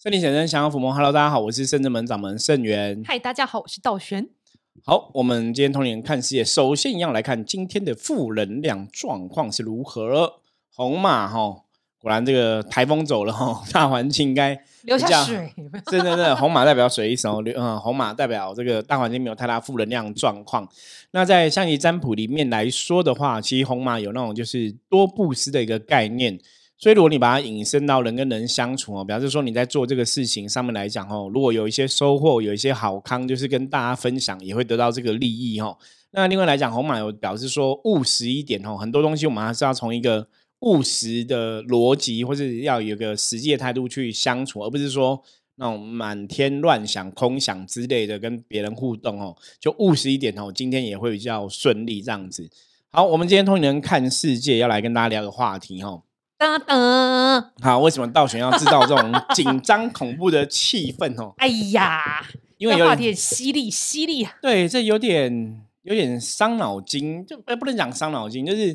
圣灵显真，降妖伏魔。Hello，大家好，我是圣正门掌门圣元。嗨，大家好，我是道玄。好，我们今天通年看世界，首先一样来看今天的负能量状况是如何。红马哈，果然这个台风走了哈，大环境应该 留下水。真的，真的，红马代表水一手，嗯，红马代表这个大环境没有太大负能量状况。那在象棋占卜里面来说的话，其实红马有那种就是多布施的一个概念。所以，如果你把它引申到人跟人相处哦，表示说你在做这个事情上面来讲哦，如果有一些收获，有一些好康，就是跟大家分享，也会得到这个利益哦。那另外来讲，红马有表示说务实一点哦，很多东西我们还是要从一个务实的逻辑，或者要有个实际的态度去相处，而不是说那种满天乱想、空想之类的跟别人互动哦。就务实一点哦，今天也会比较顺利这样子。好，我们今天通灵人看世界要来跟大家聊个话题哦。噔噔，好，为什么道玄要制造这种紧张恐怖的气氛哦？哎呀，因为有点犀利犀利啊！对，这有点有点伤脑筋，就不能讲伤脑筋，就是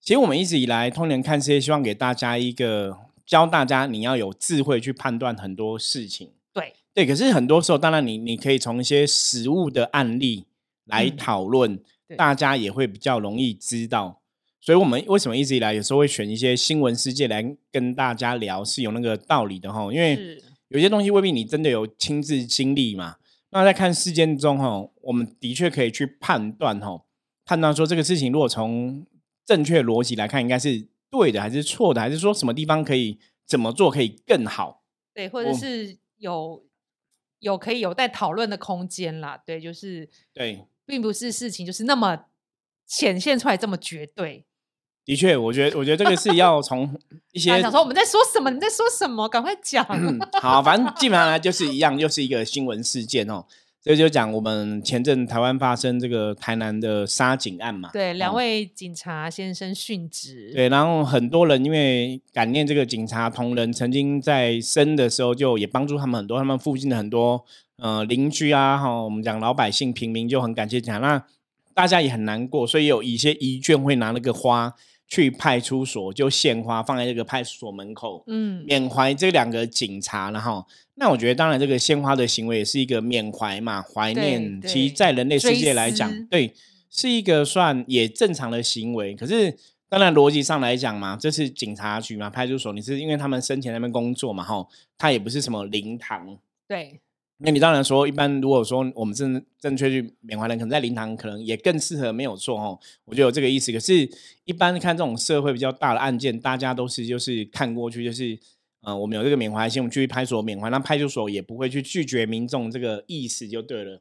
其实我们一直以来通年看世界，希望给大家一个教大家你要有智慧去判断很多事情。对对，可是很多时候，当然你你可以从一些实物的案例来讨论，大家也会比较容易知道。所以，我们为什么一直以来有时候会选一些新闻事件来跟大家聊，是有那个道理的哈。因为有些东西未必你真的有亲自经历嘛。那在看事件中哈，我们的确可以去判断哈，判断说这个事情如果从正确逻辑来看，应该是对的还是错的，还是说什么地方可以怎么做可以更好？对，或者是有有可以有待讨论的空间啦。对，就是对，并不是事情就是那么显现出来这么绝对。的确，我觉得，我觉得这个是要从一些 想说我们在说什么，你在说什么，赶快讲。好，反正基本上来就是一样，又是一个新闻事件哦。这就讲我们前阵台湾发生这个台南的杀警案嘛。对，两位警察先生殉职。对，然后很多人因为感念这个警察同仁，曾经在生的时候就也帮助他们很多，他们附近的很多呃邻居啊，哈，我们讲老百姓平民就很感谢警察，那大家也很难过，所以有一些遗眷会拿那个花。去派出所就献花放在这个派出所门口，嗯，缅怀这两个警察，然后那我觉得当然这个献花的行为也是一个缅怀嘛，怀念。其实，在人类世界来讲，对，是一个算也正常的行为。可是，当然逻辑上来讲嘛，这是警察局嘛，派出所，你是因为他们生前那边工作嘛，哈，他也不是什么灵堂，对。那你当然说，一般如果说我们正正确去缅怀人，可能在灵堂可能也更适合，没有错哦。我觉得有这个意思。可是，一般看这种社会比较大的案件，大家都是就是看过去，就是呃，我们有这个缅怀心，我们去派出所缅怀，那派出所也不会去拒绝民众这个意思，就对了。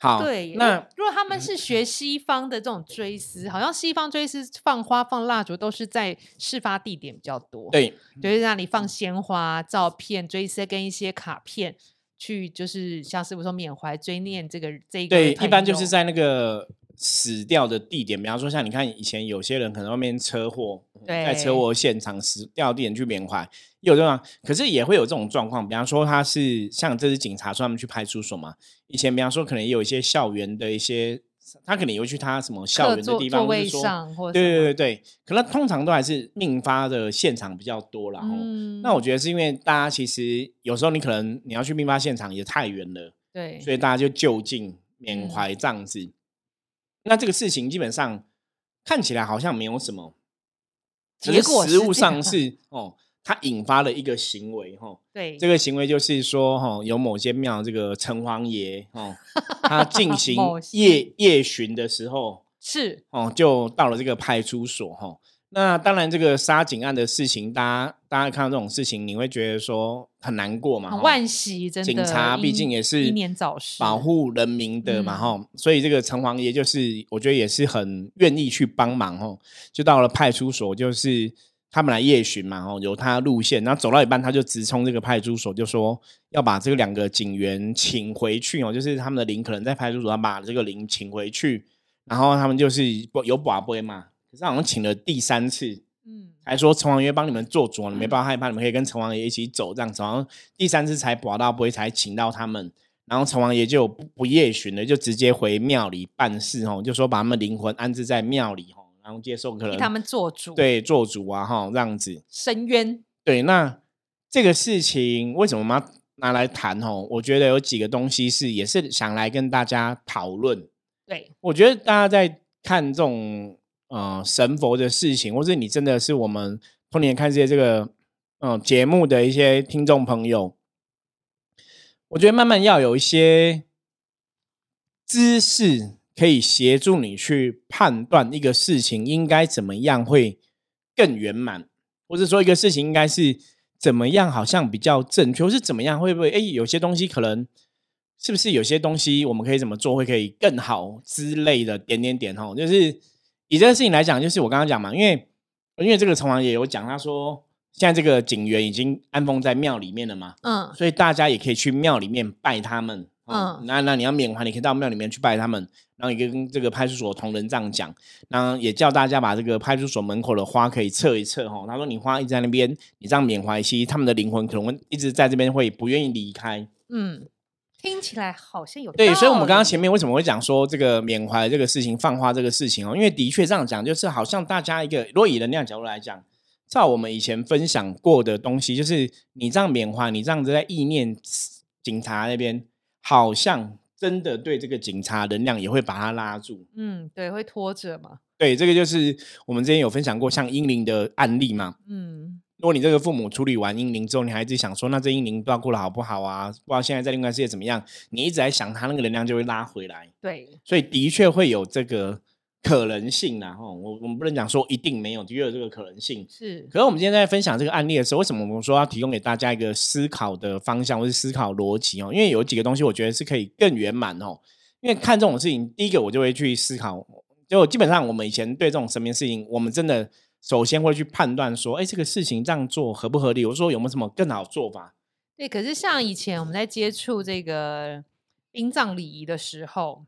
好，对。那如果他们是学西方的这种追思，好像西方追思放花放蜡烛都是在事发地点比较多，对，就是那里放鲜花、照片、追思跟一些卡片。去就是像师傅说缅怀追念这个这一个对，一般就是在那个死掉的地点，比方说像你看以前有些人可能外面车祸，在车祸现场死掉地点去缅怀，有这种，可是也会有这种状况，比方说他是像这是警察专门去派出所嘛，以前比方说可能也有一些校园的一些。他可能也会去他什么校园的地方，或者说，对对对对，可能通常都还是命发的现场比较多啦。嗯，那我觉得是因为大家其实有时候你可能你要去命发现场也太远了，对，所以大家就就近缅怀这样子。那这个事情基本上看起来好像没有什么，结果实物上是哦。他引发了一个行为，哈，对，这个行为就是说，哈，有某些庙这个城隍爷，哦，他进 行夜夜巡的时候，是哦，就到了这个派出所，哈。那当然，这个杀警案的事情，大家大家看到这种事情，你会觉得说很难过嘛？惋惜，真的。警察毕竟也是英年早逝，保护人民的嘛，哈。所以这个城隍爷就是，我觉得也是很愿意去帮忙，哈。就到了派出所，就是。他们来夜巡嘛，哦，有他路线，然后走到一半，他就直冲这个派出所，就说要把这个两个警员请回去哦，就是他们的灵可能在派出所要把这个灵请回去，然后他们就是有寡杯嘛，可是好像请了第三次，嗯，还说城王爷帮你们做主，你们不要害怕，你们可以跟城王爷一起走这样子，然后第三次才寡到杯才请到他们，然后城王爷就不不夜巡了，就直接回庙里办事哦，就说把他们灵魂安置在庙里哦。然后接受可能他们做主，对做主啊哈，这样子深渊。对，那这个事情为什么我们要拿来谈？哦，我觉得有几个东西是也是想来跟大家讨论。对，我觉得大家在看这种呃神佛的事情，或者你真的是我们童年看这些这个嗯节目的一些听众朋友，我觉得慢慢要有一些知识可以协助你去判断一个事情应该怎么样会更圆满，或者说一个事情应该是怎么样好像比较正确，或是怎么样会不会哎有些东西可能是不是有些东西我们可以怎么做会可以更好之类的点点点哦，就是以这个事情来讲，就是我刚刚讲嘛，因为因为这个城隍爷有讲，他说现在这个警员已经安封在庙里面了嘛，嗯，所以大家也可以去庙里面拜他们。嗯，那那你要缅怀，你可以到庙里面去拜他们，然后也跟这个派出所同仁这样讲，然后也叫大家把这个派出所门口的花可以撤一撤哈。他说你花一直在那边，你这样缅怀，其实他们的灵魂可能一直在这边，会不愿意离开。嗯，听起来好像有对，所以我们刚刚前前面为什么会讲说这个缅怀这个事情、放花这个事情哦？因为的确这样讲，就是好像大家一个，如果以能量角度来讲，照我们以前分享过的东西，就是你这样缅怀，你这样子在意念警察那边，好像。真的对这个警察能量也会把他拉住，嗯，对，会拖着嘛。对，这个就是我们之前有分享过像英灵的案例嘛。嗯，如果你这个父母处理完英灵之后，你还一直想说，那这英灵不知道过得好不好啊？不知道现在在另外世界怎么样？你一直在想他那个能量就会拉回来。对，所以的确会有这个。可能性啦，吼，我我们不能讲说一定没有，的确有这个可能性。是，可是我们今天在分享这个案例的时候，为什么我们说要提供给大家一个思考的方向，或是思考逻辑哦？因为有几个东西，我觉得是可以更圆满哦。因为看这种事情，第一个我就会去思考，就基本上我们以前对这种神明事情，我们真的首先会去判断说，哎，这个事情这样做合不合理？我说有没有什么更好做法？对，可是像以前我们在接触这个殡葬礼仪的时候，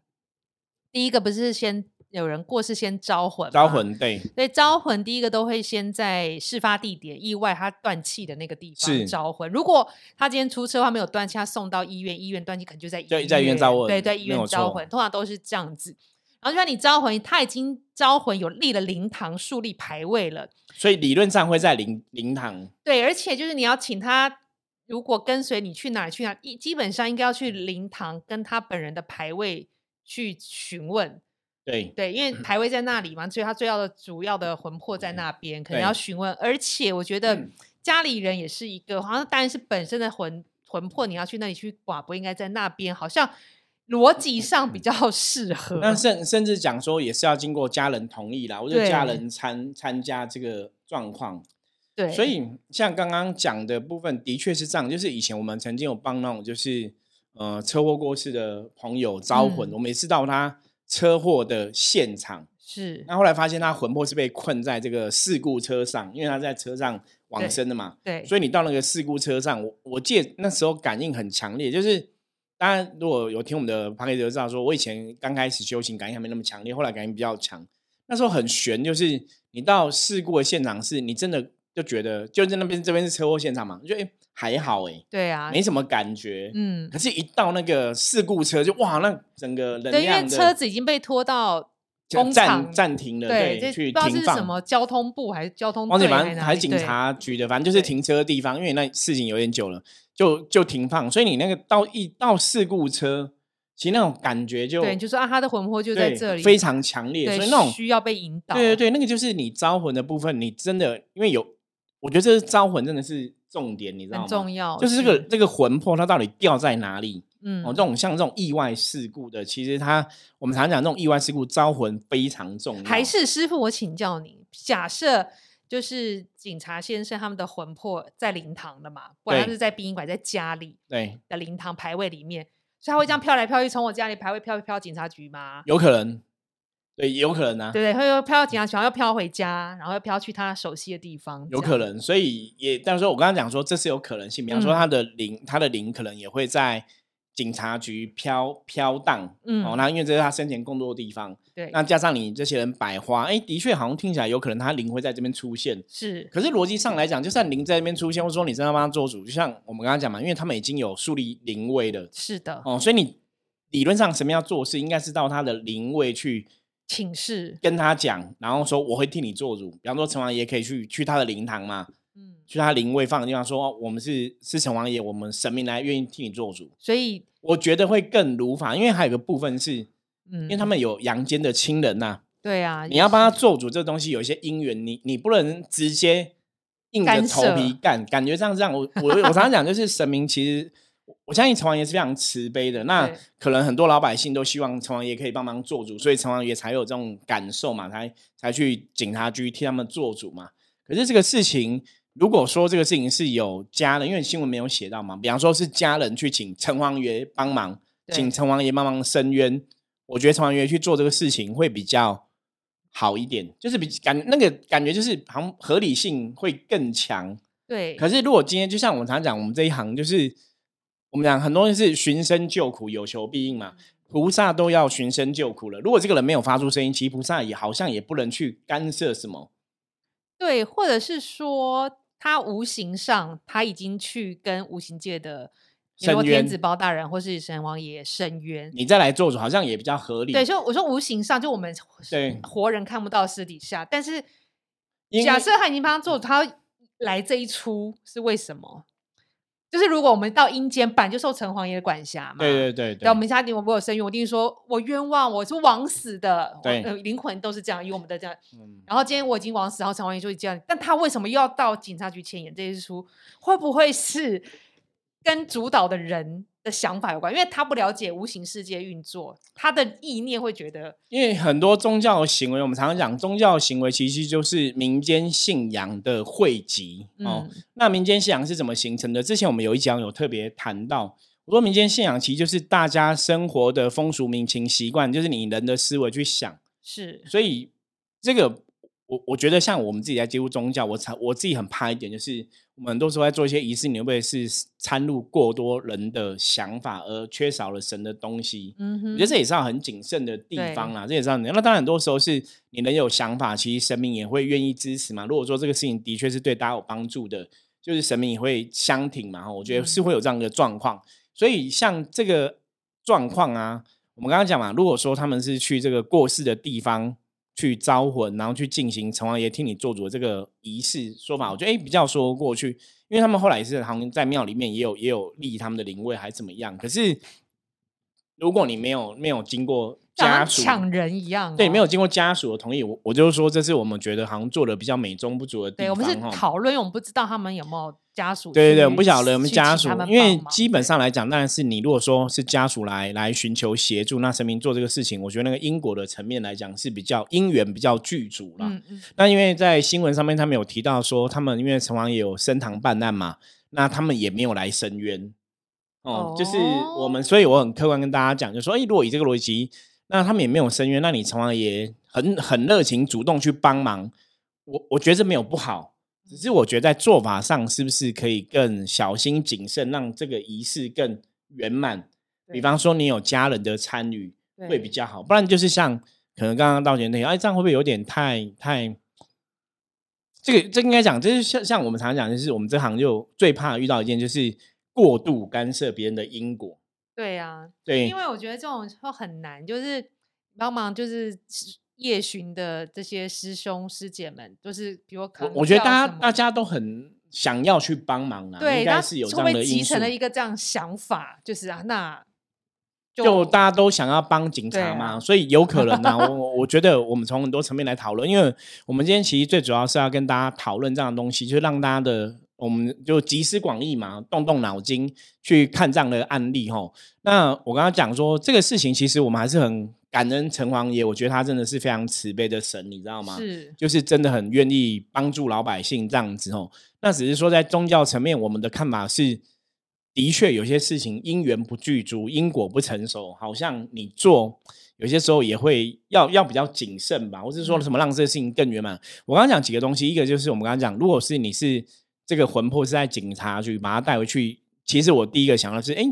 第一个不是先。有人过世先招魂，招魂对，所以招魂第一个都会先在事发地点意外他断气的那个地方招魂。如果他今天出车话没有断气，他送到医院，医院断气可能就在医院，在医院招魂，对，在医院招魂，通常都是这样子。然后就算你招魂，他已经招魂有立了灵堂，树立牌位了，所以理论上会在灵灵堂。对，而且就是你要请他，如果跟随你去哪去哪，基本上应该要去灵堂跟他本人的牌位去询问。对对，因为牌位在那里嘛，所以他最要的主要的魂魄在那边，可能要询问。而且我觉得家里人也是一个，好像当然是本身的魂魂魄，你要去那里去寡不应该在那边，好像逻辑上比较适合。那甚甚至讲说，也是要经过家人同意啦，或者家人参参加这个状况。对，所以像刚刚讲的部分，的确是这样。就是以前我们曾经有帮那种就是呃车祸过世的朋友招魂，我每次到他。车祸的现场是，那后来发现他魂魄是被困在这个事故车上，因为他在车上往生的嘛。对，所以你到那个事故车上，我我记得那时候感应很强烈，就是当然如果有听我们的旁 a 就知道，说我以前刚开始修行感应还没那么强烈，后来感应比较强。那时候很悬，就是你到事故的现场，是你真的就觉得就在那边这边是车祸现场嘛，就哎。还好哎，对啊，没什么感觉。嗯，可是，一到那个事故车，就哇，那整个能量，因为车子已经被拖到工厂暂停了，对，去停放。什么交通部还是交通？忘记反正还是警察局的，反正就是停车的地方。因为那事情有点久了，就就停放。所以你那个到一到事故车，其实那种感觉就对，就是啊，他的魂魄就在这里，非常强烈。所以那种需要被引导。对对对，那个就是你招魂的部分，你真的因为有，我觉得这是招魂，真的是。重点你知道吗？很重要，就是这个这个魂魄它到底掉在哪里？嗯，哦，这种像这种意外事故的，其实它我们常讲这种意外事故招魂非常重要。还是师傅，我请教你，假设就是警察先生他们的魂魄在灵堂的嘛，不然是在殡仪馆，在家里对的灵堂牌位里面，所以他会这样飘来飘去，从我家里牌位飘飘警察局吗？有可能。对，有可能啊。对对，他又飘到警察局，又飘回家，然后又飘去他熟悉的地方。有可能，所以也，但是说我刚刚讲说，这是有可能性。比方说，他的灵，他的灵可能也会在警察局飘飘荡。嗯，哦，那因为这是他生前工作的地方。对，那加上你这些人百花，哎，的确好像听起来有可能他灵会在这边出现。是，可是逻辑上来讲，就算灵在这边出现，或者说你真的帮他做主，就像我们刚刚讲嘛，因为他们已经有树立灵位的。是的。哦，所以你理论上什么要做事，应该是到他的灵位去。请示跟他讲，然后说我会替你做主。比方说城王爷可以去去他的灵堂嘛，嗯，去他灵位放的地方，说我们是是城隍爷，我们神明来愿意替你做主，所以我觉得会更如法，因为还有个部分是，嗯，因为他们有阳间的亲人呐，对啊，你要帮他做主，这东西有一些因缘，你你不能直接硬着头皮干，感觉上这样，我我我常常讲，就是神明其实。我相信城隍爷是非常慈悲的，那可能很多老百姓都希望城隍爷可以帮忙做主，所以城隍爷才有这种感受嘛，才才去警察局替他们做主嘛。可是这个事情，如果说这个事情是有家人，因为新闻没有写到嘛，比方说是家人去请城隍爷帮忙，请城隍爷帮忙伸冤，我觉得城隍爷去做这个事情会比较好一点，就是比感那个感觉就是好像合理性会更强。对。可是如果今天就像我常讲，我们这一行就是。我们讲很多人是寻声救苦，有求必应嘛。菩萨都要寻声救苦了。如果这个人没有发出声音，其实菩萨也好像也不能去干涉什么。对，或者是说他无形上他已经去跟无形界的申天子包大人或是神王爷伸冤，你再来做主，好像也比较合理。对，就我说无形上，就我们对活人看不到私底下，但是假设他已经帮他做，他来这一出是为什么？就是如果我们到阴间，本就受城隍爷的管辖嘛。对对对。那我们家庭我没有生育，我一定说我冤枉，我是枉死的。对。灵魂都是这样，以我们的这样。嗯。然后今天我已经枉死，然后城隍爷就这样。但他为什么又要到警察局前演这一出？会不会是跟主导的人？的想法有关，因为他不了解无形世界运作，他的意念会觉得，因为很多宗教行为，我们常常讲宗教行为其实就是民间信仰的汇集哦。那民间信仰是怎么形成的？之前我们有一讲有特别谈到，我说民间信仰其实就是大家生活的风俗民情习惯，就是你人的思维去想，是，所以这个。我我觉得像我们自己在接触宗教，我才我自己很怕一点，就是我们都是在做一些仪式，你会不会是掺入过多人的想法，而缺少了神的东西？嗯哼，我觉得这也是要很谨慎的地方啦。这也是要那当然很多时候是你能有想法，其实神明也会愿意支持嘛。如果说这个事情的确是对大家有帮助的，就是神明也会相挺嘛。我觉得是会有这样的状况。所以像这个状况啊，我们刚刚讲嘛，如果说他们是去这个过世的地方。去招魂，然后去进行城隍爷替你做主的这个仪式说法，我觉得哎比较说过去，因为他们后来也是好像在庙里面也有也有立他们的灵位还是怎么样。可是如果你没有没有经过。家属抢人一样，对，没有经过家属的同意，我我就说这是我们觉得好像做的比较美中不足的地方。对，我们是讨论，我们不知道他们有没有家属。对对对，我们不晓得我们家属，因为基本上来讲，当然是你如果说是家属来来寻求协助，那神明做这个事情，我觉得那个因果的层面来讲是比较因缘比较具足了。嗯嗯。那因为在新闻上面，他们有提到说，他们因为城隍也有升堂办案嘛，那他们也没有来申冤。哦，就是我们，所以我很客观跟大家讲，就说，哎，如果以这个逻辑。那他们也没有申冤，那你常常也很很热情，主动去帮忙，我我觉得没有不好，只是我觉得在做法上是不是可以更小心谨慎，让这个仪式更圆满。比方说你有家人的参与会比较好，不然就是像可能刚刚道歉那样，哎，这样会不会有点太太？这个这应该讲，就是像像我们常常讲，就是我们这行就最怕遇到一件，就是过度干涉别人的因果。对呀，对，因为我觉得这种会很难，就是帮忙，就是夜巡的这些师兄师姐们，就是比如可能我觉得大家大家都很想要去帮忙啊，对，应该是有这样的集成了一个这样想法，就是啊，那就大家都想要帮警察嘛，所以有可能啊，我我觉得我们从很多层面来讨论，因为我们今天其实最主要是要跟大家讨论这样的东西，就是让大家的。我们就集思广益嘛，动动脑筋去看这样的案例哈。那我刚刚讲说这个事情，其实我们还是很感恩城隍爷，我觉得他真的是非常慈悲的神，你知道吗？是，就是真的很愿意帮助老百姓这样子哦。那只是说在宗教层面，我们的看法是，的确有些事情因缘不具足，因果不成熟，好像你做有些时候也会要要比较谨慎吧，或是说什么让这个事情更圆满。我刚刚讲几个东西，一个就是我们刚刚讲，如果是你是。这个魂魄是在警察局把他带回去。其实我第一个想到是，哎，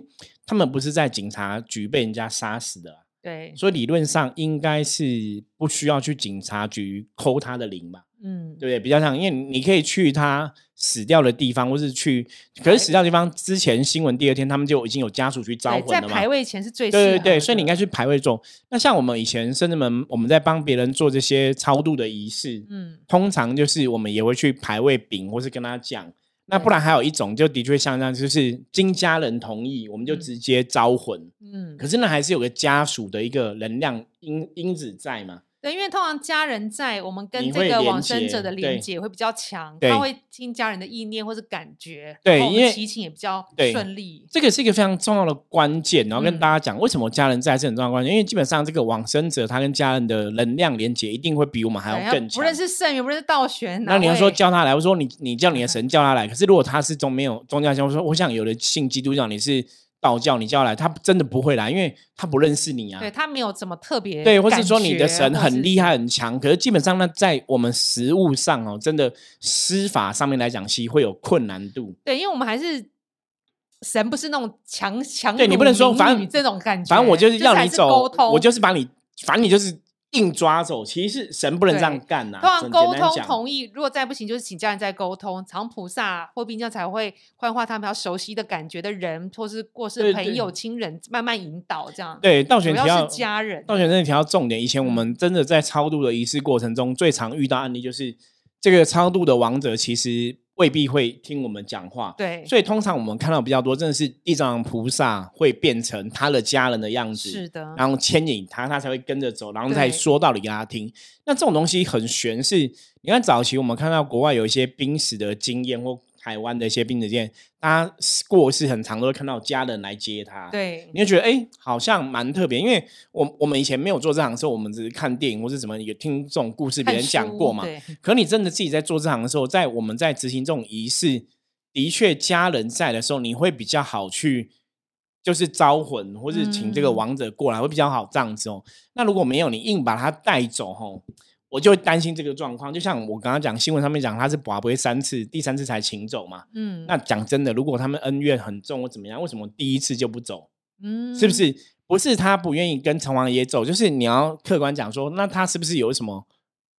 他们不是在警察局被人家杀死的，对，所以理论上应该是不需要去警察局扣他的零吧？嗯，对不对？比较像，因为你可以去他死掉的地方，或是去，可是死掉地方之前新闻第二天他们就已经有家属去招魂了嘛？在排位前是最对对对，所以你应该去排位中。那像我们以前甚至们我们在帮别人做这些超度的仪式，嗯，通常就是我们也会去排位禀，或是跟他讲。那不然还有一种，就的确像这样，就是经家人同意，我们就直接招魂。嗯，可是那还是有个家属的一个能量因因子在嘛。对，因为通常家人在，我们跟这个往生者的连接会比较强，他会听家人的意念或是感觉，对，因为祈请也比较顺利。这个是一个非常重要的关键，然后跟大家讲为什么家人在是很重要关键，因为基本上这个往生者他跟家人的能量连接一定会比我们还要更强。不论是圣元，不论是道玄，那你要说叫他来，我说你你叫你的 神叫他来，可是如果他是中没有宗教信，我说我想有的信基督教，你是。道教你叫来，他真的不会来，因为他不认识你啊。对他没有怎么特别对，或是说你的神很厉害很强，可是基本上呢，在我们实物上哦，真的施法上面来讲，其实会有困难度。对，因为我们还是神，不是那种强强对你不能说反正这种感觉，反正我就是要你走，我就是把你，反正你就是。硬抓走，其实神不能这样干呐。通常沟通同意，如果再不行，就是请家人再沟通。常菩萨或冰将才会幻化他们比较熟悉的感觉的人，或是过世朋友亲人，慢慢引导这样。对，道玄提到家人，道玄真的提到重点。以前我们真的在超度的仪式过程中，最常遇到案例就是这个超度的王者其实。未必会听我们讲话，对，所以通常我们看到比较多，真的是地藏菩萨会变成他的家人的样子，是的，然后牵引他，他才会跟着走，然后再说道理给他听。那这种东西很玄，是你看早期我们看到国外有一些濒死的经验或。台湾的一些病子店，他过世很长，都会看到家人来接他。对，你就觉得哎，好像蛮特别。因为我我们以前没有做这行的时候，我们只是看电影或是什么，有听这种故事，别人讲过嘛。可你真的自己在做这行的时候，在我们在执行这种仪式，的确家人在的时候，你会比较好去，就是招魂，或是请这个王者过来，会比较好这样子哦。那如果没有，你硬把他带走，吼。我就会担心这个状况，就像我刚刚讲新闻上面讲，他是拔不会三次，第三次才请走嘛。嗯，那讲真的，如果他们恩怨很重或怎么样，为什么第一次就不走？嗯，是不是？不是他不愿意跟城王爷走，就是你要客观讲说，那他是不是有什么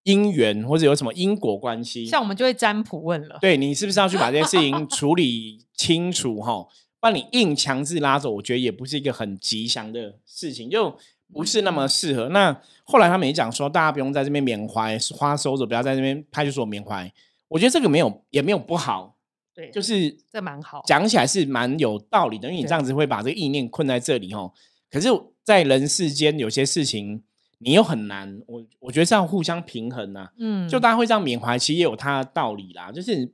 因缘或者有什么因果关系？像我们就会占卜问了，对你是不是要去把这件事情处理清楚？哈，把你硬强制拉走，我觉得也不是一个很吉祥的事情，就。不是那么适合。那后来他们也讲说，大家不用在这边缅怀，花收着，不要在这边派出所缅怀。我觉得这个没有，也没有不好。对，就是这蛮好，讲起来是蛮有道理的。因为你这样子会把这个意念困在这里哦。可是，在人世间有些事情，你又很难。我我觉得是要互相平衡呐。嗯，就大家会这样缅怀，其实也有它的道理啦。就是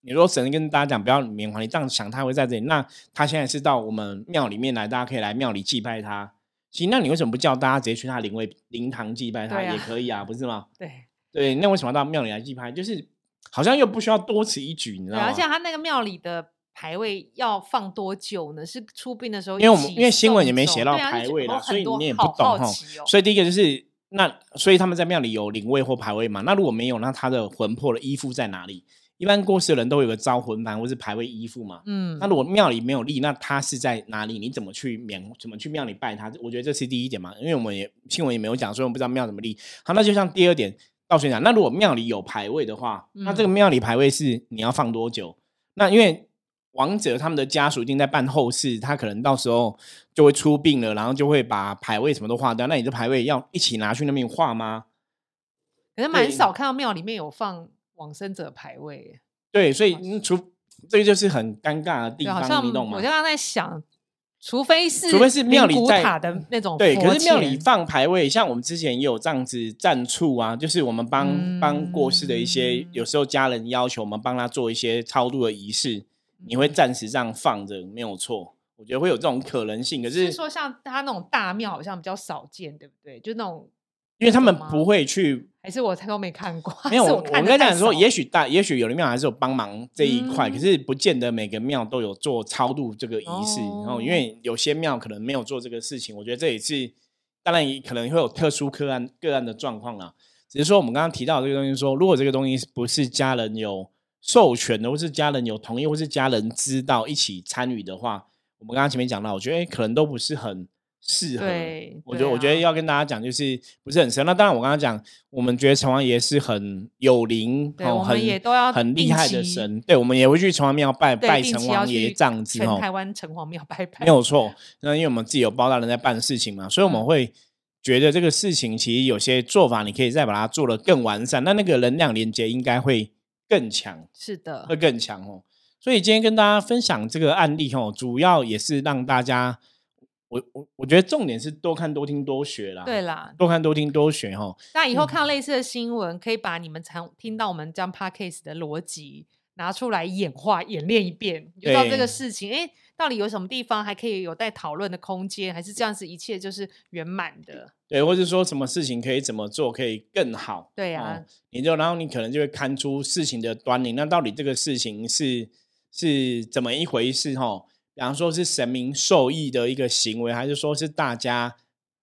你说神跟大家讲不要缅怀，你这样想他会在这里。那他现在是到我们庙里面来，大家可以来庙里祭拜他。行，那你为什么不叫大家直接去他灵位灵堂祭拜他也可以啊？不是吗？对对，那为什么到庙里来祭拜？就是好像又不需要多此一举，你知道吗？而且他那个庙里的牌位要放多久呢？是出殡的时候？因为我们因为新闻也没写到牌位啦，所以你也不懂哈。所以第一个就是那，所以他们在庙里有灵位或牌位嘛？那如果没有，那他的魂魄的依附在哪里？一般过世的人都有个招魂幡或是牌位依附嘛，嗯，那如果庙里没有立，那他是在哪里？你怎么去缅？怎么去庙里拜他？我觉得这是第一点嘛，因为我们也新闻也没有讲，所以我们不知道庙怎么立。好，那就像第二点，道玄讲，那如果庙里有牌位的话，那这个庙里牌位是你要放多久？那因为王者他们的家属一定在办后事，他可能到时候就会出殡了，然后就会把牌位什么都划掉。那你这牌位要一起拿去那边画吗？可是蛮少看到庙里面有放。往生者牌位，对，所以除这个就是很尴尬的地方，你懂吗？我刚刚在想，除非是除非是庙里在塔的那种，对，可是庙里放牌位，像我们之前也有这样子站处啊，就是我们帮帮过世的一些，有时候家人要求我们帮他做一些超度的仪式，你会暂时这样放着，没有错，我觉得会有这种可能性。可是说像他那种大庙，好像比较少见，对不对？就那种。因为他们不会去，还是我都没看过。没有，我我跟讲说，也许大，也许有的庙还是有帮忙这一块，可是不见得每个庙都有做超度这个仪式。然后，因为有些庙可能没有做这个事情，我觉得这也是当然可能会有特殊个案个案的状况啦。只是说我们刚刚提到这个东西，说如果这个东西不是家人有授权的，或是家人有同意，或是家人知道一起参与的话，我们刚刚前面讲到，我觉得可能都不是很。适合。对，我觉得，我觉得要跟大家讲，就是不是很深。那当然，我刚刚讲，我们觉得城隍爷是很有灵，哦，我们也都要很厉害的神。对，我们也会去城隍庙拜拜城隍爷这样子哦。台湾城隍庙拜拜，没有错。那因为我们自己有包大人在办事情嘛，所以我们会觉得这个事情其实有些做法，你可以再把它做得更完善。那那个能量连接应该会更强，是的，会更强哦。所以今天跟大家分享这个案例哦，主要也是让大家。我我我觉得重点是多看多听多学啦，对啦，多看多听多学哈。那以后看到类似的新闻，可以把你们常听到我们这样 podcast 的逻辑拿出来演化演练一遍，就知道这个事情，哎，到底有什么地方还可以有待讨论的空间，还是这样子一切就是圆满的？对，或者说什么事情可以怎么做可以更好？对呀，你就然后你可能就会看出事情的端倪。那到底这个事情是是怎么一回事？哈？比方说是神明受益的一个行为，还是说是大家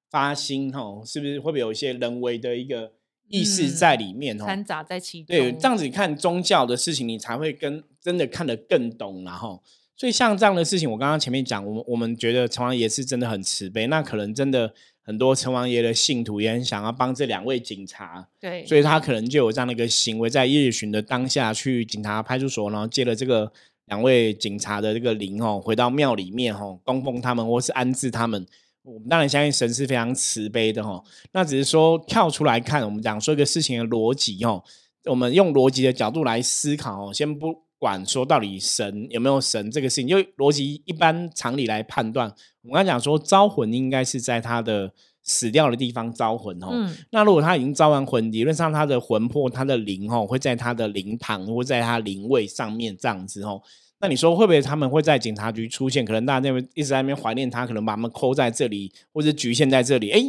发心吼？是不是会不会有一些人为的一个意识在里面？掺杂在其中。对，这样子看宗教的事情，你才会跟真的看得更懂，然后，所以像这样的事情，我刚刚前面讲，我们我们觉得城隍爷是真的很慈悲，那可能真的很多城隍爷的信徒也很想要帮这两位警察，对，所以他可能就有这样的一个行为，在夜巡的当下去警察派出所，然后借了这个。两位警察的这个灵哦，回到庙里面哦，供奉他们或是安置他们。我们当然相信神是非常慈悲的哈。那只是说跳出来看，我们讲说一个事情的逻辑哦，我们用逻辑的角度来思考哦。先不管说到底神有没有神这个事情，因为逻辑一般常理来判断，我刚讲说招魂应该是在他的死掉的地方招魂哦。那如果他已经招完魂，理论上他的魂魄、他的灵哦，会在他的灵堂或在他灵位上面这样子哦。那你说会不会他们会在警察局出现？可能大家那边一直在那边怀念他，可能把他们扣在这里，或者局限在这里。哎，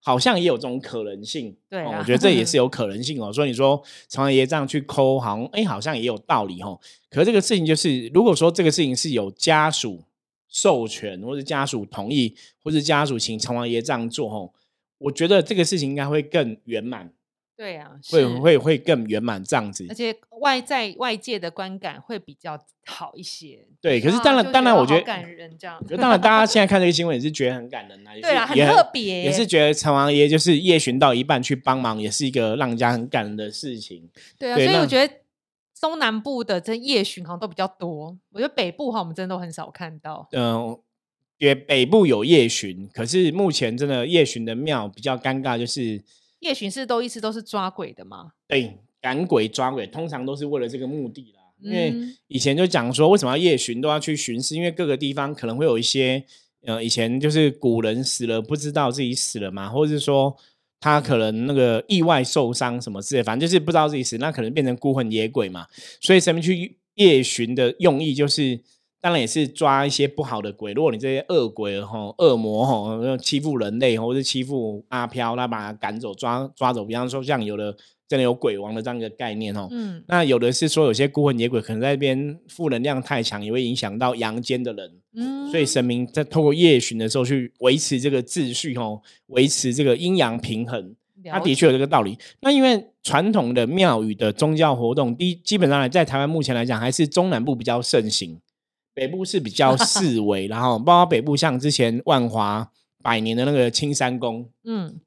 好像也有这种可能性。对，我觉得这也是有 可能性哦。所以你说长安爷这样去扣，好像哎，好像也有道理哦。可是这个事情就是，如果说这个事情是有家属授权，或者家属同意，或者家属请长王爷这样做，吼，我觉得这个事情应该会更圆满。对啊，会会会更圆满这样子，而且外在外界的观感会比较好一些。对，可是当然当然，我觉得感人这样。当然，大家现在看这个新闻也是觉得很感人啊，对啊，很特别，也是觉得城隍爷就是夜巡到一半去帮忙，也是一个让人家很感人的事情。对啊，所以我觉得中南部的这夜巡好像都比较多，我觉得北部哈我们真的都很少看到。嗯，也北部有夜巡，可是目前真的夜巡的庙比较尴尬，就是。夜巡是都一直都是抓鬼的吗？对，赶鬼抓鬼，通常都是为了这个目的啦。因为以前就讲说，为什么要夜巡都要去巡视？因为各个地方可能会有一些，呃，以前就是古人死了不知道自己死了嘛，或者是说他可能那个意外受伤什么之类，反正就是不知道自己死，那可能变成孤魂野鬼嘛。所以神明去夜巡的用意就是。当然也是抓一些不好的鬼。如果你这些恶鬼吼、恶魔吼，欺负人类或者是欺负阿飘，那把他赶走、抓抓走。比方说，像有的真的有鬼王的这样一个概念哦。嗯。那有的是说，有些孤魂野鬼可能在那边负能量太强，也会影响到阳间的人。嗯。所以神明在透过夜巡的时候去维持这个秩序哦，维持这个阴阳平衡。他的确有这个道理。那因为传统的庙宇的宗教活动，第基本上来在台湾目前来讲，还是中南部比较盛行。北部是比较 四维，然后包括北部像之前万华百年的那个青山宫，嗯，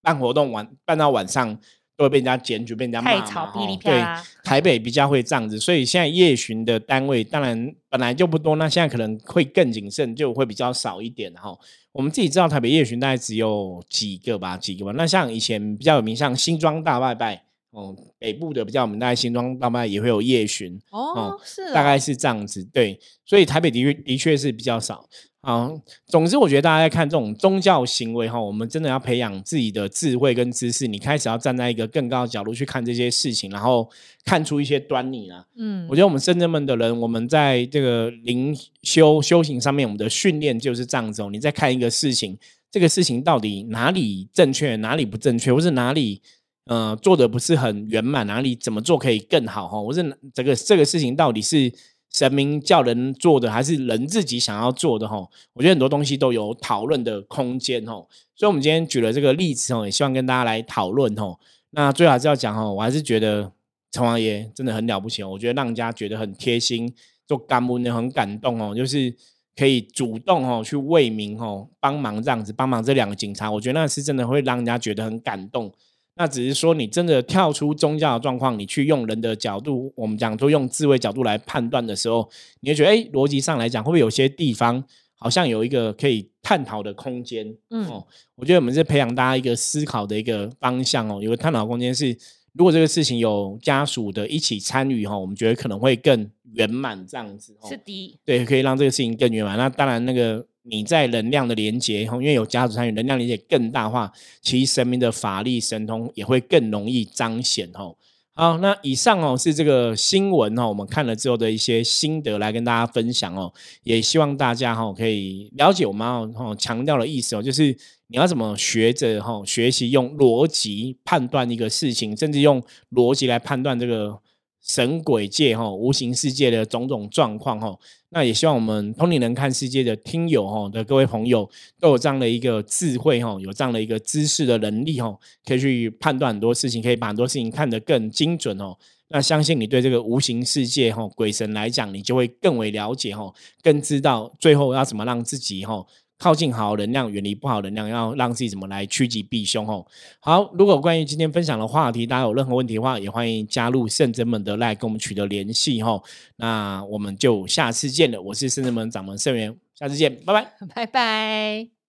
办活动晚办到晚上都会被人家检举，被人家骂嘛。对，台北比较会这样子，所以现在夜巡的单位当然本来就不多，那现在可能会更谨慎，就会比较少一点哈。我们自己知道台北夜巡大概只有几个吧，几个吧。那像以前比较有名，像新庄大拜拜。哦，北部的比较，我们大概新庄大麦也会有夜巡哦，是大概是这样子，对，所以台北的确的确是比较少啊。总之，我觉得大家在看这种宗教行为哈，我们真的要培养自己的智慧跟知识，你开始要站在一个更高的角度去看这些事情，然后看出一些端倪啦。嗯，我觉得我们深圳们的人，我们在这个灵修修行上面，我们的训练就是这样子哦。你在看一个事情，这个事情到底哪里正确，哪里不正确，或是哪里？呃，做的不是很圆满，哪里怎么做可以更好哈？我是这个这个事情到底是神明叫人做的，还是人自己想要做的哈？我觉得很多东西都有讨论的空间哈。所以，我们今天举了这个例子哦，也希望跟大家来讨论哈。那最好是要讲哈，我还是觉得城隍爷真的很了不起哦。我觉得让人家觉得很贴心，做干部呢很感动哦。就是可以主动哦去为民哦帮忙这样子帮忙这两个警察，我觉得那是真的会让人家觉得很感动。那只是说你真的跳出宗教的状况，你去用人的角度，我们讲都用智慧角度来判断的时候，你会觉得哎，逻辑上来讲，会不会有些地方好像有一个可以探讨的空间？嗯，哦，我觉得我们是培养大家一个思考的一个方向哦，有个探讨空间是。如果这个事情有家属的一起参与哈，我们觉得可能会更圆满这样子。是的，对，可以让这个事情更圆满。那当然，那个你在能量的连接，因为有家族参与，能量连接更大化，其实神明的法力神通也会更容易彰显哈。好，那以上哦是这个新闻哦，我们看了之后的一些心得来跟大家分享哦，也希望大家哈可以了解我们哦强调的意思哦，就是你要怎么学着哈学习用逻辑判断一个事情，甚至用逻辑来判断这个。神鬼界哈，无形世界的种种状况哈，那也希望我们通灵人看世界的听友哈的各位朋友都有这样的一个智慧哈，有这样的一个知识的能力哈，可以去判断很多事情，可以把很多事情看得更精准哦。那相信你对这个无形世界哈鬼神来讲，你就会更为了解哈，更知道最后要怎么让自己哈。靠近好能量，远离不好能量，要让自己怎么来趋吉避凶哦。好，如果关于今天分享的话题，大家有任何问题的话，也欢迎加入圣真门的来跟我们取得联系哈。那我们就下次见了，我是圣真门掌门圣元，下次见，拜拜，拜拜。